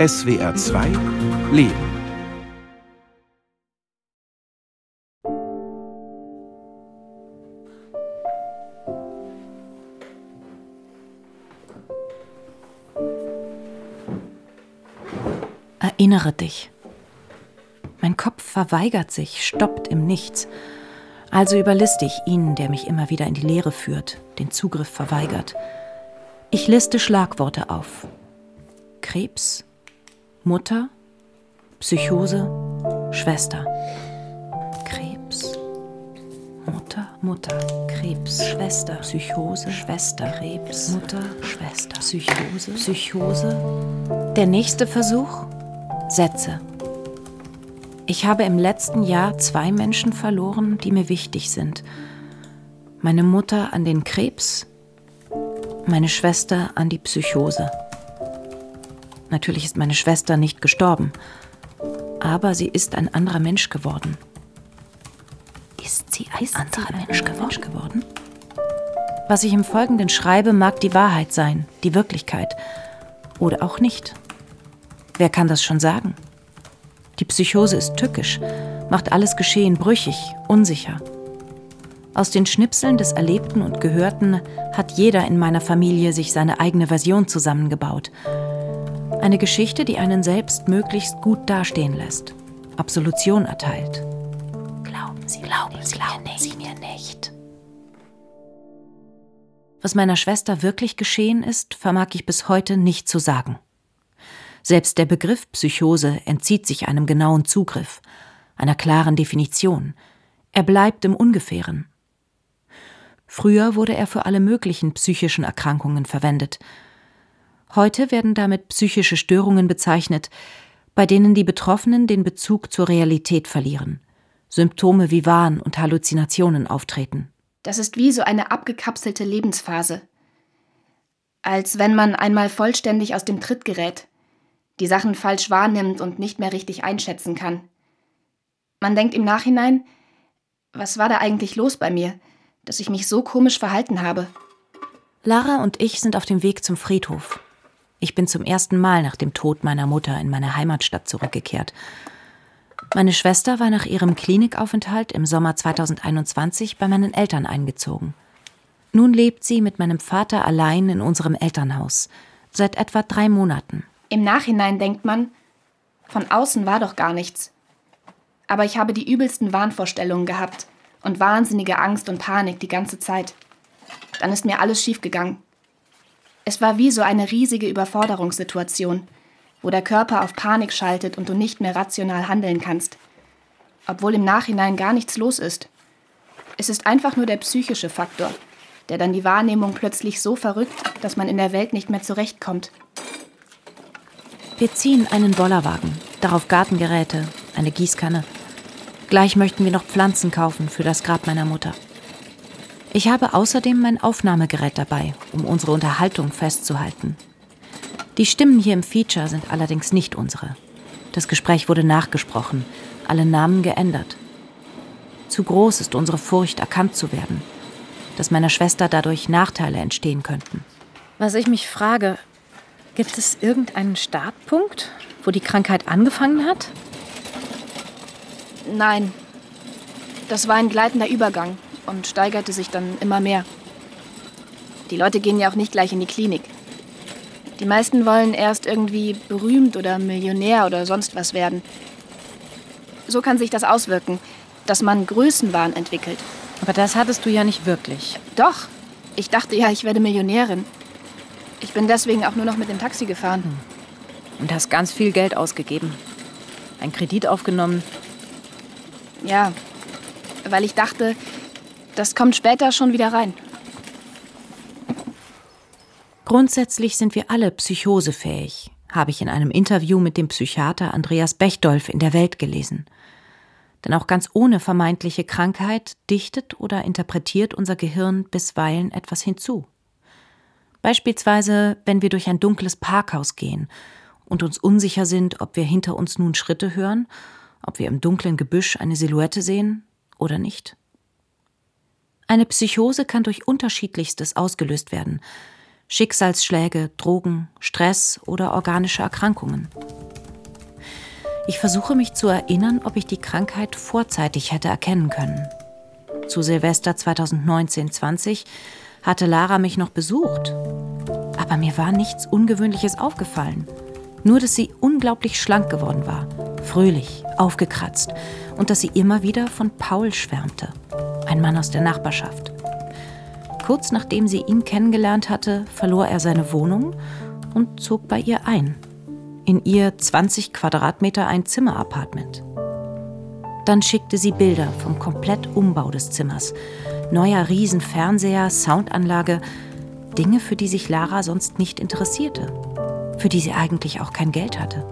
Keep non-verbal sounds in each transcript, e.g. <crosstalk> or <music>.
SWR 2 Leben. Erinnere dich. Mein Kopf verweigert sich, stoppt im Nichts. Also überliste ich ihn, der mich immer wieder in die Leere führt, den Zugriff verweigert. Ich liste Schlagworte auf. Krebs, Mutter, Psychose, Schwester. Krebs, Mutter, Mutter, Krebs, Schwester, Psychose, Schwester, Krebs, Mutter, Schwester, Psychose, Psychose. Der nächste Versuch? Sätze. Ich habe im letzten Jahr zwei Menschen verloren, die mir wichtig sind. Meine Mutter an den Krebs, meine Schwester an die Psychose. Natürlich ist meine Schwester nicht gestorben, aber sie ist ein anderer Mensch geworden. Ist sie ein ist anderer sie ein Mensch, geworden? Mensch geworden? Was ich im Folgenden schreibe, mag die Wahrheit sein, die Wirklichkeit. Oder auch nicht. Wer kann das schon sagen? Die Psychose ist tückisch, macht alles Geschehen brüchig, unsicher. Aus den Schnipseln des Erlebten und Gehörten hat jeder in meiner Familie sich seine eigene Version zusammengebaut. Eine Geschichte, die einen selbst möglichst gut dastehen lässt, Absolution erteilt. Glauben Sie, glauben Sie, glauben mir, Sie mir nicht. Was meiner Schwester wirklich geschehen ist, vermag ich bis heute nicht zu sagen. Selbst der Begriff Psychose entzieht sich einem genauen Zugriff, einer klaren Definition. Er bleibt im Ungefähren. Früher wurde er für alle möglichen psychischen Erkrankungen verwendet. Heute werden damit psychische Störungen bezeichnet, bei denen die Betroffenen den Bezug zur Realität verlieren, Symptome wie Wahn und Halluzinationen auftreten. Das ist wie so eine abgekapselte Lebensphase. Als wenn man einmal vollständig aus dem Tritt gerät die Sachen falsch wahrnimmt und nicht mehr richtig einschätzen kann. Man denkt im Nachhinein, was war da eigentlich los bei mir, dass ich mich so komisch verhalten habe? Lara und ich sind auf dem Weg zum Friedhof. Ich bin zum ersten Mal nach dem Tod meiner Mutter in meine Heimatstadt zurückgekehrt. Meine Schwester war nach ihrem Klinikaufenthalt im Sommer 2021 bei meinen Eltern eingezogen. Nun lebt sie mit meinem Vater allein in unserem Elternhaus, seit etwa drei Monaten. Im Nachhinein denkt man, von außen war doch gar nichts. Aber ich habe die übelsten Wahnvorstellungen gehabt und wahnsinnige Angst und Panik die ganze Zeit. Dann ist mir alles schiefgegangen. Es war wie so eine riesige Überforderungssituation, wo der Körper auf Panik schaltet und du nicht mehr rational handeln kannst. Obwohl im Nachhinein gar nichts los ist. Es ist einfach nur der psychische Faktor, der dann die Wahrnehmung plötzlich so verrückt, dass man in der Welt nicht mehr zurechtkommt. Wir ziehen einen Bollerwagen, darauf Gartengeräte, eine Gießkanne. Gleich möchten wir noch Pflanzen kaufen für das Grab meiner Mutter. Ich habe außerdem mein Aufnahmegerät dabei, um unsere Unterhaltung festzuhalten. Die Stimmen hier im Feature sind allerdings nicht unsere. Das Gespräch wurde nachgesprochen, alle Namen geändert. Zu groß ist unsere Furcht, erkannt zu werden, dass meiner Schwester dadurch Nachteile entstehen könnten. Was ich mich frage, Gibt es irgendeinen Startpunkt, wo die Krankheit angefangen hat? Nein. Das war ein gleitender Übergang und steigerte sich dann immer mehr. Die Leute gehen ja auch nicht gleich in die Klinik. Die meisten wollen erst irgendwie berühmt oder Millionär oder sonst was werden. So kann sich das auswirken, dass man Größenwahn entwickelt. Aber das hattest du ja nicht wirklich. Doch. Ich dachte ja, ich werde Millionärin. Ich bin deswegen auch nur noch mit dem Taxi gefahren. Hm. Und hast ganz viel Geld ausgegeben. Ein Kredit aufgenommen. Ja, weil ich dachte, das kommt später schon wieder rein. Grundsätzlich sind wir alle psychosefähig, habe ich in einem Interview mit dem Psychiater Andreas Bechdolf in der Welt gelesen. Denn auch ganz ohne vermeintliche Krankheit dichtet oder interpretiert unser Gehirn bisweilen etwas hinzu. Beispielsweise, wenn wir durch ein dunkles Parkhaus gehen und uns unsicher sind, ob wir hinter uns nun Schritte hören, ob wir im dunklen Gebüsch eine Silhouette sehen oder nicht. Eine Psychose kann durch unterschiedlichstes ausgelöst werden. Schicksalsschläge, Drogen, Stress oder organische Erkrankungen. Ich versuche mich zu erinnern, ob ich die Krankheit vorzeitig hätte erkennen können. Zu Silvester 2019-20 hatte Lara mich noch besucht. Aber mir war nichts Ungewöhnliches aufgefallen. Nur, dass sie unglaublich schlank geworden war, fröhlich, aufgekratzt und dass sie immer wieder von Paul schwärmte, ein Mann aus der Nachbarschaft. Kurz nachdem sie ihn kennengelernt hatte, verlor er seine Wohnung und zog bei ihr ein. In ihr 20 Quadratmeter ein Zimmerappartement. Dann schickte sie Bilder vom Komplettumbau des Zimmers. Neuer Riesenfernseher, Soundanlage, Dinge, für die sich Lara sonst nicht interessierte, für die sie eigentlich auch kein Geld hatte.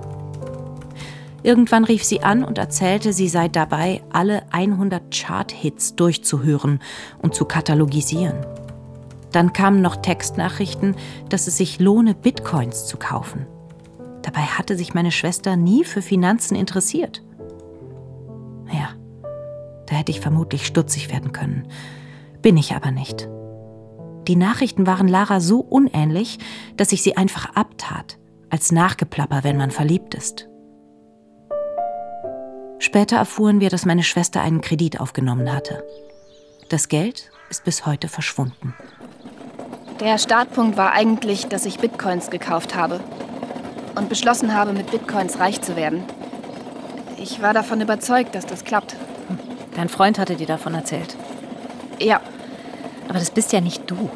Irgendwann rief sie an und erzählte, sie sei dabei, alle 100 Chart-Hits durchzuhören und zu katalogisieren. Dann kamen noch Textnachrichten, dass es sich lohne, Bitcoins zu kaufen. Dabei hatte sich meine Schwester nie für Finanzen interessiert. Ja, da hätte ich vermutlich stutzig werden können. Bin ich aber nicht. Die Nachrichten waren Lara so unähnlich, dass ich sie einfach abtat, als Nachgeplapper, wenn man verliebt ist. Später erfuhren wir, dass meine Schwester einen Kredit aufgenommen hatte. Das Geld ist bis heute verschwunden. Der Startpunkt war eigentlich, dass ich Bitcoins gekauft habe und beschlossen habe, mit Bitcoins reich zu werden. Ich war davon überzeugt, dass das klappt. Dein Freund hatte dir davon erzählt. Ja. Aber das bist ja nicht du.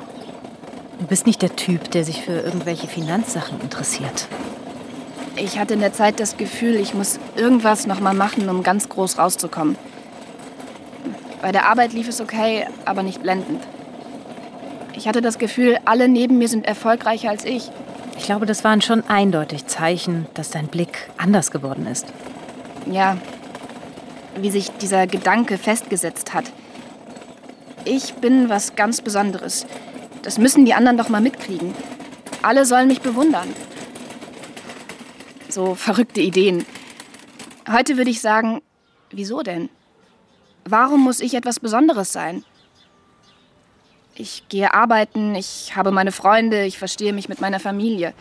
Du bist nicht der Typ, der sich für irgendwelche Finanzsachen interessiert. Ich hatte in der Zeit das Gefühl, ich muss irgendwas noch mal machen, um ganz groß rauszukommen. Bei der Arbeit lief es okay, aber nicht blendend. Ich hatte das Gefühl, alle neben mir sind erfolgreicher als ich. Ich glaube, das waren schon eindeutig Zeichen, dass dein Blick anders geworden ist. Ja, wie sich dieser Gedanke festgesetzt hat. Ich bin was ganz Besonderes. Das müssen die anderen doch mal mitkriegen. Alle sollen mich bewundern. So verrückte Ideen. Heute würde ich sagen, wieso denn? Warum muss ich etwas Besonderes sein? Ich gehe arbeiten, ich habe meine Freunde, ich verstehe mich mit meiner Familie.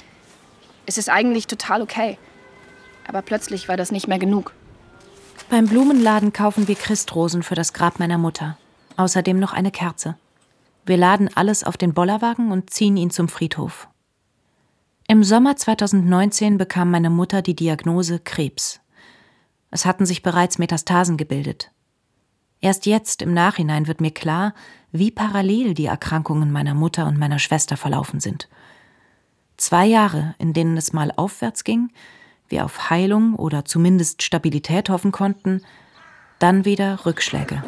Es ist eigentlich total okay. Aber plötzlich war das nicht mehr genug. Beim Blumenladen kaufen wir Christrosen für das Grab meiner Mutter. Außerdem noch eine Kerze. Wir laden alles auf den Bollerwagen und ziehen ihn zum Friedhof. Im Sommer 2019 bekam meine Mutter die Diagnose Krebs. Es hatten sich bereits Metastasen gebildet. Erst jetzt im Nachhinein wird mir klar, wie parallel die Erkrankungen meiner Mutter und meiner Schwester verlaufen sind. Zwei Jahre, in denen es mal aufwärts ging, wir auf Heilung oder zumindest Stabilität hoffen konnten, dann wieder Rückschläge.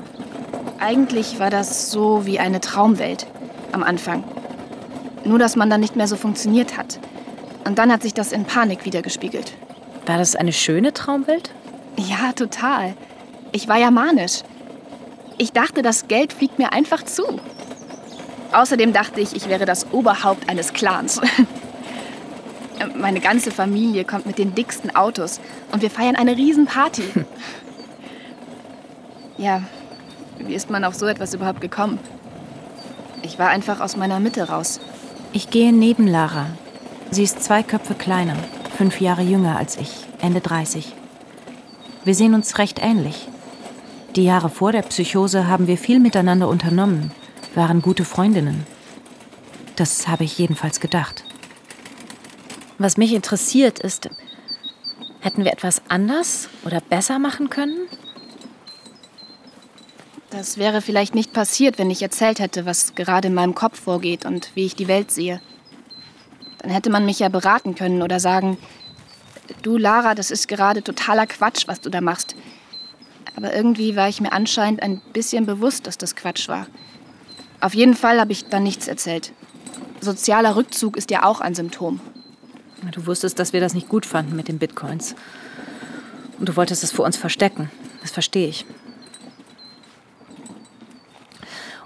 Eigentlich war das so wie eine Traumwelt am Anfang. Nur, dass man dann nicht mehr so funktioniert hat. Und dann hat sich das in Panik wiedergespiegelt. War das eine schöne Traumwelt? Ja, total. Ich war ja manisch. Ich dachte, das Geld fliegt mir einfach zu. Außerdem dachte ich, ich wäre das Oberhaupt eines Clans. <laughs> Meine ganze Familie kommt mit den dicksten Autos und wir feiern eine Riesenparty. <laughs> ja, wie ist man auf so etwas überhaupt gekommen? Ich war einfach aus meiner Mitte raus. Ich gehe neben Lara. Sie ist zwei Köpfe kleiner, fünf Jahre jünger als ich, Ende 30. Wir sehen uns recht ähnlich. Die Jahre vor der Psychose haben wir viel miteinander unternommen, waren gute Freundinnen. Das habe ich jedenfalls gedacht. Was mich interessiert ist, hätten wir etwas anders oder besser machen können? Das wäre vielleicht nicht passiert, wenn ich erzählt hätte, was gerade in meinem Kopf vorgeht und wie ich die Welt sehe. Dann hätte man mich ja beraten können oder sagen, du Lara, das ist gerade totaler Quatsch, was du da machst. Aber irgendwie war ich mir anscheinend ein bisschen bewusst, dass das Quatsch war. Auf jeden Fall habe ich dann nichts erzählt. Sozialer Rückzug ist ja auch ein Symptom. Du wusstest, dass wir das nicht gut fanden mit den Bitcoins. Und du wolltest es vor uns verstecken. Das verstehe ich.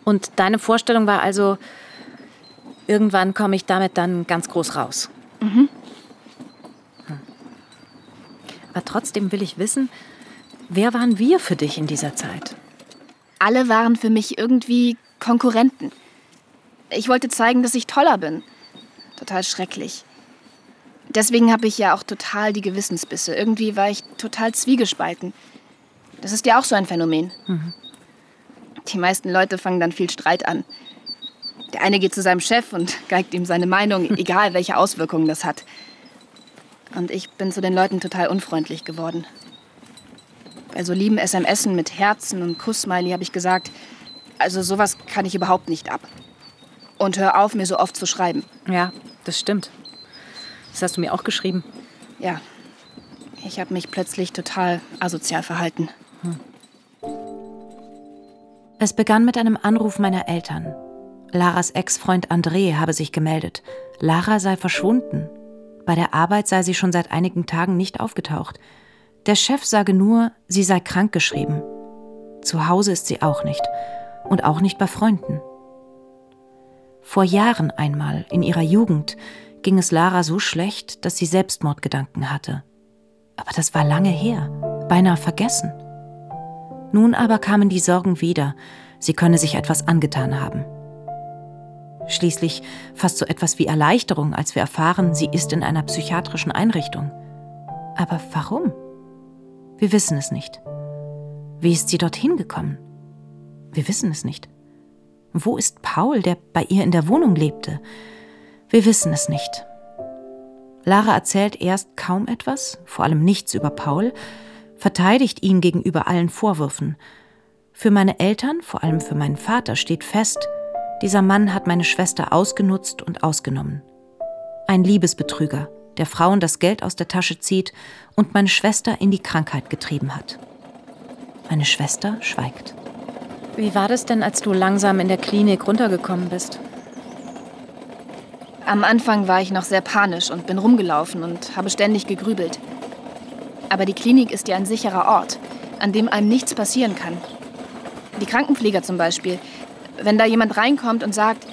Und deine Vorstellung war also, irgendwann komme ich damit dann ganz groß raus. Mhm. Hm. Aber trotzdem will ich wissen, wer waren wir für dich in dieser Zeit? Alle waren für mich irgendwie Konkurrenten. Ich wollte zeigen, dass ich toller bin. Total schrecklich. deswegen habe ich ja auch total die Gewissensbisse. Irgendwie war ich total zwiegespalten. Das ist ja auch so ein Phänomen. Mhm. Die meisten Leute fangen dann viel Streit an. Der eine geht zu seinem Chef und geigt ihm seine Meinung, <laughs> egal welche Auswirkungen das hat. Und ich bin zu den Leuten total unfreundlich geworden. Bei so lieben SMSen mit Herzen und Kussmiley habe ich gesagt, also sowas kann ich überhaupt nicht ab. Und hör auf, mir so oft zu schreiben. Ja, das stimmt. Das hast du mir auch geschrieben. Ja. Ich habe mich plötzlich total asozial verhalten. Hm. Es begann mit einem Anruf meiner Eltern. Laras Ex-Freund André habe sich gemeldet. Lara sei verschwunden. Bei der Arbeit sei sie schon seit einigen Tagen nicht aufgetaucht. Der Chef sage nur, sie sei krankgeschrieben. Zu Hause ist sie auch nicht. Und auch nicht bei Freunden. Vor Jahren einmal, in ihrer Jugend, ging es Lara so schlecht, dass sie Selbstmordgedanken hatte. Aber das war lange her, beinahe vergessen. Nun aber kamen die Sorgen wieder, sie könne sich etwas angetan haben. Schließlich fast so etwas wie Erleichterung, als wir erfahren, sie ist in einer psychiatrischen Einrichtung. Aber warum? Wir wissen es nicht. Wie ist sie dorthin gekommen? Wir wissen es nicht. Wo ist Paul, der bei ihr in der Wohnung lebte? Wir wissen es nicht. Lara erzählt erst kaum etwas, vor allem nichts über Paul, verteidigt ihn gegenüber allen Vorwürfen. Für meine Eltern, vor allem für meinen Vater, steht fest, dieser Mann hat meine Schwester ausgenutzt und ausgenommen. Ein Liebesbetrüger, der Frauen das Geld aus der Tasche zieht und meine Schwester in die Krankheit getrieben hat. Meine Schwester schweigt. Wie war das denn, als du langsam in der Klinik runtergekommen bist? Am Anfang war ich noch sehr panisch und bin rumgelaufen und habe ständig gegrübelt. Aber die Klinik ist ja ein sicherer Ort, an dem einem nichts passieren kann. Die Krankenpfleger zum Beispiel, wenn da jemand reinkommt und sagt,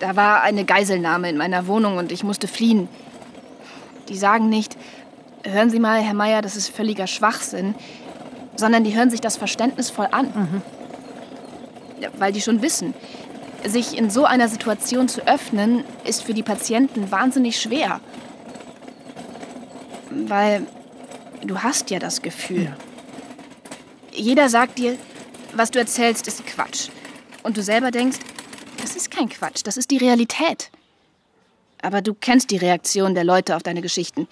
da war eine Geiselnahme in meiner Wohnung und ich musste fliehen, die sagen nicht, hören Sie mal, Herr Meier, das ist völliger Schwachsinn, sondern die hören sich das verständnisvoll an. Mhm weil die schon wissen, sich in so einer Situation zu öffnen, ist für die Patienten wahnsinnig schwer. Weil du hast ja das Gefühl. Ja. Jeder sagt dir, was du erzählst, ist Quatsch. Und du selber denkst, das ist kein Quatsch, das ist die Realität. Aber du kennst die Reaktion der Leute auf deine Geschichten.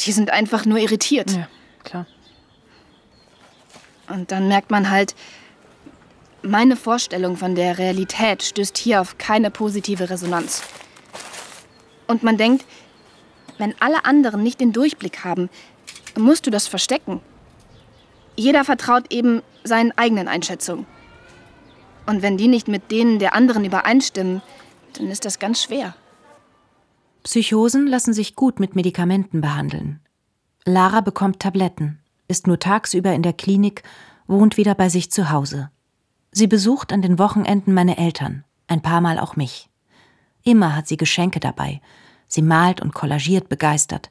Die sind einfach nur irritiert. Ja, klar. Und dann merkt man halt, meine Vorstellung von der Realität stößt hier auf keine positive Resonanz. Und man denkt, wenn alle anderen nicht den Durchblick haben, musst du das verstecken. Jeder vertraut eben seinen eigenen Einschätzungen. Und wenn die nicht mit denen der anderen übereinstimmen, dann ist das ganz schwer. Psychosen lassen sich gut mit Medikamenten behandeln. Lara bekommt Tabletten, ist nur tagsüber in der Klinik, wohnt wieder bei sich zu Hause. Sie besucht an den Wochenenden meine Eltern, ein paar Mal auch mich. Immer hat sie Geschenke dabei. Sie malt und kollagiert begeistert,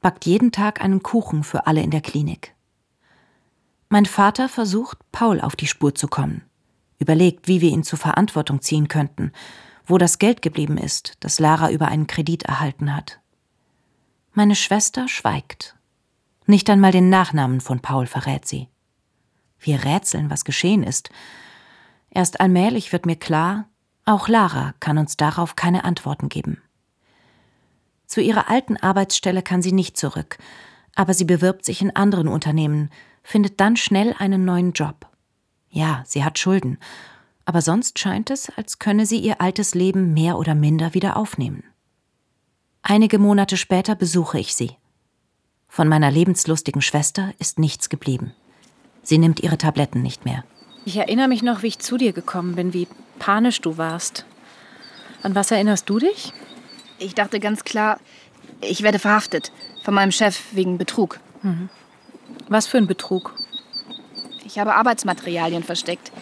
backt jeden Tag einen Kuchen für alle in der Klinik. Mein Vater versucht, Paul auf die Spur zu kommen, überlegt, wie wir ihn zur Verantwortung ziehen könnten, wo das Geld geblieben ist, das Lara über einen Kredit erhalten hat. Meine Schwester schweigt. Nicht einmal den Nachnamen von Paul verrät sie. Wir rätseln, was geschehen ist, Erst allmählich wird mir klar, auch Lara kann uns darauf keine Antworten geben. Zu ihrer alten Arbeitsstelle kann sie nicht zurück, aber sie bewirbt sich in anderen Unternehmen, findet dann schnell einen neuen Job. Ja, sie hat Schulden, aber sonst scheint es, als könne sie ihr altes Leben mehr oder minder wieder aufnehmen. Einige Monate später besuche ich sie. Von meiner lebenslustigen Schwester ist nichts geblieben. Sie nimmt ihre Tabletten nicht mehr. Ich erinnere mich noch, wie ich zu dir gekommen bin, wie panisch du warst. An was erinnerst du dich? Ich dachte ganz klar, ich werde verhaftet von meinem Chef wegen Betrug. Mhm. Was für ein Betrug? Ich habe Arbeitsmaterialien versteckt,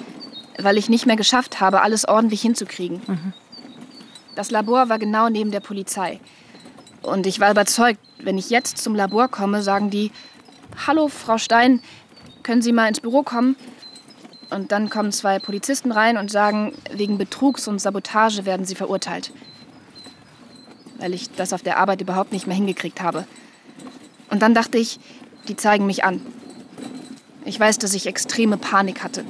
weil ich nicht mehr geschafft habe, alles ordentlich hinzukriegen. Das Labor war genau neben der Polizei. Und ich war überzeugt, wenn ich jetzt zum Labor komme, sagen die, Hallo, Frau Stein, können Sie mal ins Büro kommen? Und dann kommen zwei Polizisten rein und sagen, wegen Betrugs und Sabotage werden sie verurteilt. weil ich das auf der Arbeit überhaupt nicht mehr hingekriegt habe. Und dann dachte ich, die zeigen mich an. Ich weiß, dass ich extreme Panik hatte.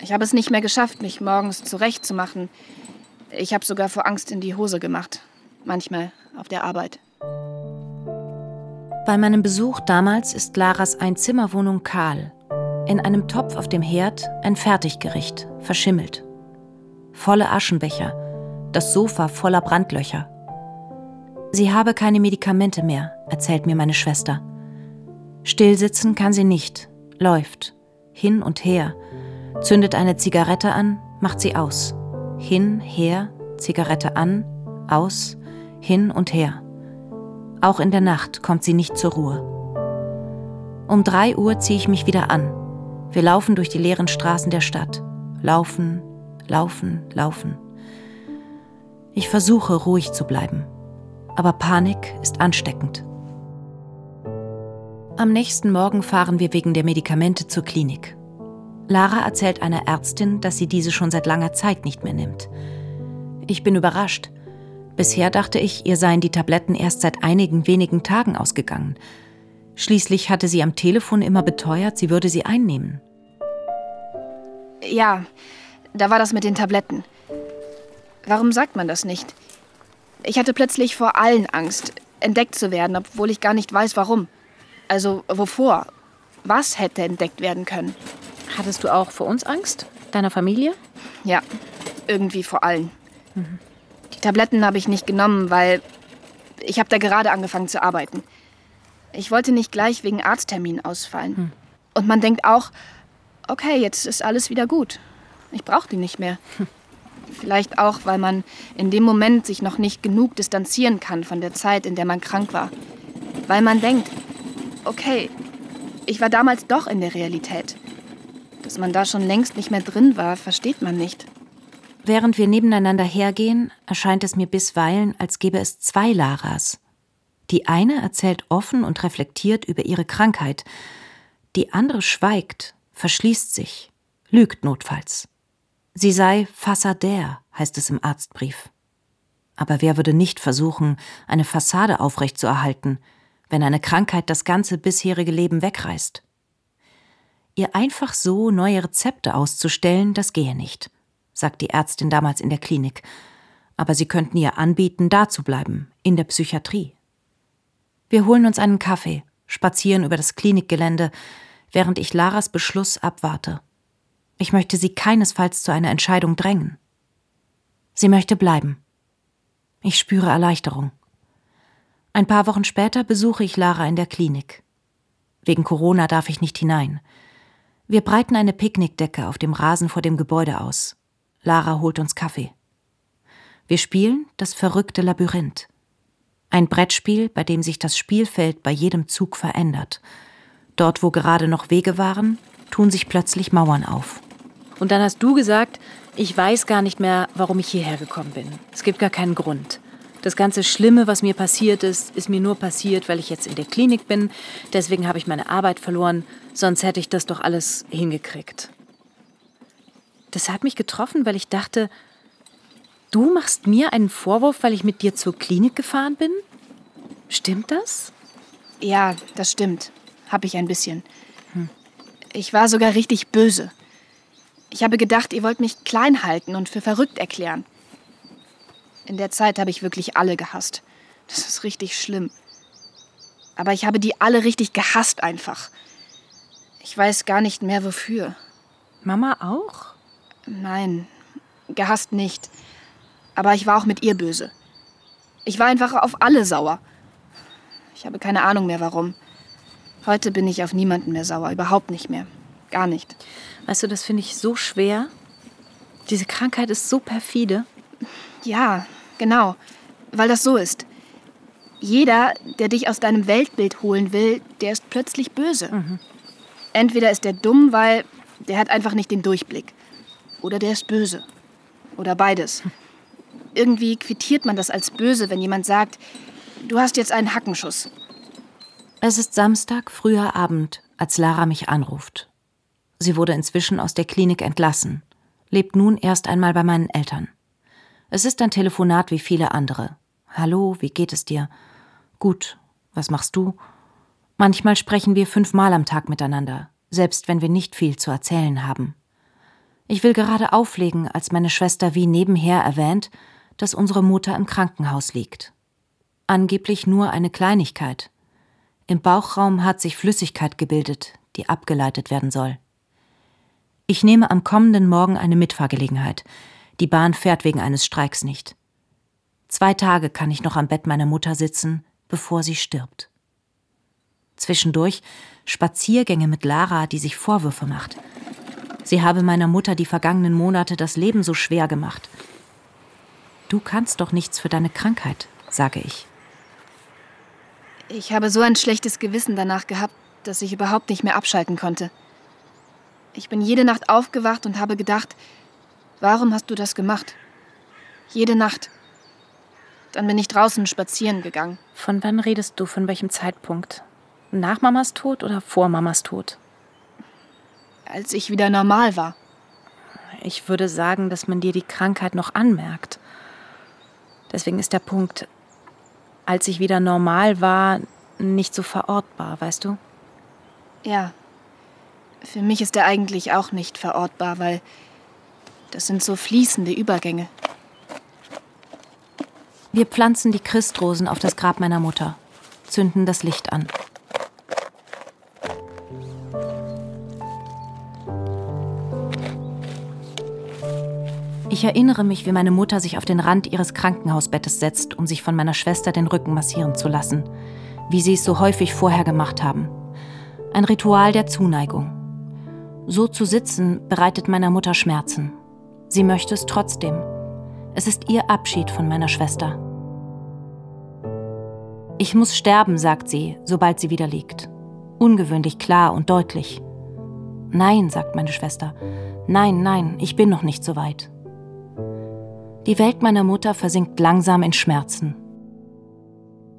Ich habe es nicht mehr geschafft, mich morgens zurechtzumachen. Ich habe sogar vor Angst in die Hose gemacht. Manchmal auf der Arbeit. Bei meinem Besuch damals ist Laras Einzimmerwohnung kahl. In einem Topf auf dem Herd ein Fertiggericht, verschimmelt. Volle Aschenbecher, das Sofa voller Brandlöcher. Sie habe keine Medikamente mehr, erzählt mir meine Schwester. Stillsitzen kann sie nicht, läuft, hin und her, zündet eine Zigarette an, macht sie aus. Hin, her, Zigarette an, aus, hin und her. Auch in der Nacht kommt sie nicht zur Ruhe. Um drei Uhr ziehe ich mich wieder an. Wir laufen durch die leeren Straßen der Stadt. Laufen, laufen, laufen. Ich versuche ruhig zu bleiben. Aber Panik ist ansteckend. Am nächsten Morgen fahren wir wegen der Medikamente zur Klinik. Lara erzählt einer Ärztin, dass sie diese schon seit langer Zeit nicht mehr nimmt. Ich bin überrascht. Bisher dachte ich, ihr seien die Tabletten erst seit einigen wenigen Tagen ausgegangen. Schließlich hatte sie am Telefon immer beteuert, sie würde sie einnehmen. Ja, da war das mit den Tabletten. Warum sagt man das nicht? Ich hatte plötzlich vor allen Angst, entdeckt zu werden, obwohl ich gar nicht weiß, warum. Also wovor? Was hätte entdeckt werden können? Hattest du auch vor uns Angst? Deiner Familie? Ja, irgendwie vor allen. Mhm. Die Tabletten habe ich nicht genommen, weil ich habe da gerade angefangen zu arbeiten. Ich wollte nicht gleich wegen Arzttermin ausfallen. Hm. Und man denkt auch, okay, jetzt ist alles wieder gut. Ich brauche die nicht mehr. Hm. Vielleicht auch, weil man in dem Moment sich noch nicht genug distanzieren kann von der Zeit, in der man krank war. Weil man denkt, okay, ich war damals doch in der Realität. Dass man da schon längst nicht mehr drin war, versteht man nicht. Während wir nebeneinander hergehen, erscheint es mir bisweilen, als gäbe es zwei Laras. Die eine erzählt offen und reflektiert über ihre Krankheit, die andere schweigt, verschließt sich, lügt notfalls. Sie sei Fassadär, heißt es im Arztbrief. Aber wer würde nicht versuchen, eine Fassade aufrechtzuerhalten, wenn eine Krankheit das ganze bisherige Leben wegreißt? Ihr einfach so neue Rezepte auszustellen, das gehe nicht, sagt die Ärztin damals in der Klinik. Aber sie könnten ihr anbieten, da zu bleiben, in der Psychiatrie. Wir holen uns einen Kaffee, spazieren über das Klinikgelände, während ich Laras Beschluss abwarte. Ich möchte sie keinesfalls zu einer Entscheidung drängen. Sie möchte bleiben. Ich spüre Erleichterung. Ein paar Wochen später besuche ich Lara in der Klinik. Wegen Corona darf ich nicht hinein. Wir breiten eine Picknickdecke auf dem Rasen vor dem Gebäude aus. Lara holt uns Kaffee. Wir spielen das verrückte Labyrinth. Ein Brettspiel, bei dem sich das Spielfeld bei jedem Zug verändert. Dort, wo gerade noch Wege waren, tun sich plötzlich Mauern auf. Und dann hast du gesagt, ich weiß gar nicht mehr, warum ich hierher gekommen bin. Es gibt gar keinen Grund. Das ganze Schlimme, was mir passiert ist, ist mir nur passiert, weil ich jetzt in der Klinik bin. Deswegen habe ich meine Arbeit verloren. Sonst hätte ich das doch alles hingekriegt. Das hat mich getroffen, weil ich dachte, du machst mir einen Vorwurf, weil ich mit dir zur Klinik gefahren bin? Stimmt das? Ja, das stimmt. Hab ich ein bisschen. Ich war sogar richtig böse. Ich habe gedacht, ihr wollt mich klein halten und für verrückt erklären. In der Zeit habe ich wirklich alle gehasst. Das ist richtig schlimm. Aber ich habe die alle richtig gehasst einfach. Ich weiß gar nicht mehr wofür. Mama auch? Nein, gehasst nicht. Aber ich war auch mit ihr böse. Ich war einfach auf alle sauer. Ich habe keine Ahnung mehr warum. Heute bin ich auf niemanden mehr sauer, überhaupt nicht mehr. Gar nicht. Weißt du, das finde ich so schwer. Diese Krankheit ist so perfide. Ja, genau. Weil das so ist. Jeder, der dich aus deinem Weltbild holen will, der ist plötzlich böse. Mhm. Entweder ist er dumm, weil der hat einfach nicht den Durchblick. Oder der ist böse. Oder beides. Irgendwie quittiert man das als böse, wenn jemand sagt, du hast jetzt einen Hackenschuss. Es ist Samstag, früher Abend, als Lara mich anruft. Sie wurde inzwischen aus der Klinik entlassen, lebt nun erst einmal bei meinen Eltern. Es ist ein Telefonat wie viele andere, Hallo, wie geht es dir? Gut, was machst du? Manchmal sprechen wir fünfmal am Tag miteinander, selbst wenn wir nicht viel zu erzählen haben. Ich will gerade auflegen, als meine Schwester wie nebenher erwähnt, dass unsere Mutter im Krankenhaus liegt. Angeblich nur eine Kleinigkeit. Im Bauchraum hat sich Flüssigkeit gebildet, die abgeleitet werden soll. Ich nehme am kommenden Morgen eine Mitfahrgelegenheit. Die Bahn fährt wegen eines Streiks nicht. Zwei Tage kann ich noch am Bett meiner Mutter sitzen, bevor sie stirbt. Zwischendurch Spaziergänge mit Lara, die sich Vorwürfe macht. Sie habe meiner Mutter die vergangenen Monate das Leben so schwer gemacht. Du kannst doch nichts für deine Krankheit, sage ich. Ich habe so ein schlechtes Gewissen danach gehabt, dass ich überhaupt nicht mehr abschalten konnte. Ich bin jede Nacht aufgewacht und habe gedacht, warum hast du das gemacht? Jede Nacht. Dann bin ich draußen spazieren gegangen. Von wann redest du? Von welchem Zeitpunkt? Nach Mamas Tod oder vor Mamas Tod? Als ich wieder normal war. Ich würde sagen, dass man dir die Krankheit noch anmerkt. Deswegen ist der Punkt, als ich wieder normal war, nicht so verortbar, weißt du? Ja. Für mich ist er eigentlich auch nicht verortbar, weil das sind so fließende Übergänge. Wir pflanzen die Christrosen auf das Grab meiner Mutter, zünden das Licht an. Ich erinnere mich, wie meine Mutter sich auf den Rand ihres Krankenhausbettes setzt, um sich von meiner Schwester den Rücken massieren zu lassen, wie sie es so häufig vorher gemacht haben. Ein Ritual der Zuneigung. So zu sitzen bereitet meiner Mutter Schmerzen. Sie möchte es trotzdem. Es ist ihr Abschied von meiner Schwester. Ich muss sterben, sagt sie, sobald sie wieder liegt. Ungewöhnlich klar und deutlich. Nein, sagt meine Schwester. Nein, nein, ich bin noch nicht so weit. Die Welt meiner Mutter versinkt langsam in Schmerzen.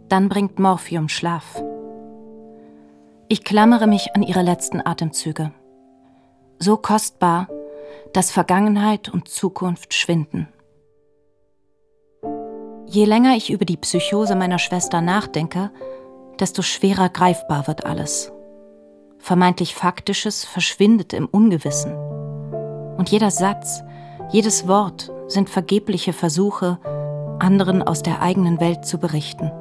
Dann bringt Morphium Schlaf. Ich klammere mich an ihre letzten Atemzüge. So kostbar, dass Vergangenheit und Zukunft schwinden. Je länger ich über die Psychose meiner Schwester nachdenke, desto schwerer greifbar wird alles. Vermeintlich Faktisches verschwindet im Ungewissen. Und jeder Satz, jedes Wort sind vergebliche Versuche, anderen aus der eigenen Welt zu berichten.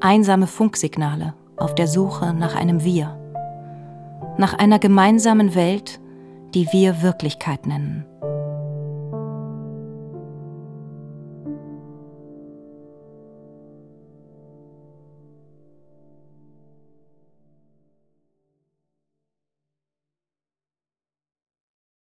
Einsame Funksignale auf der Suche nach einem Wir. Nach einer gemeinsamen Welt, die wir Wirklichkeit nennen.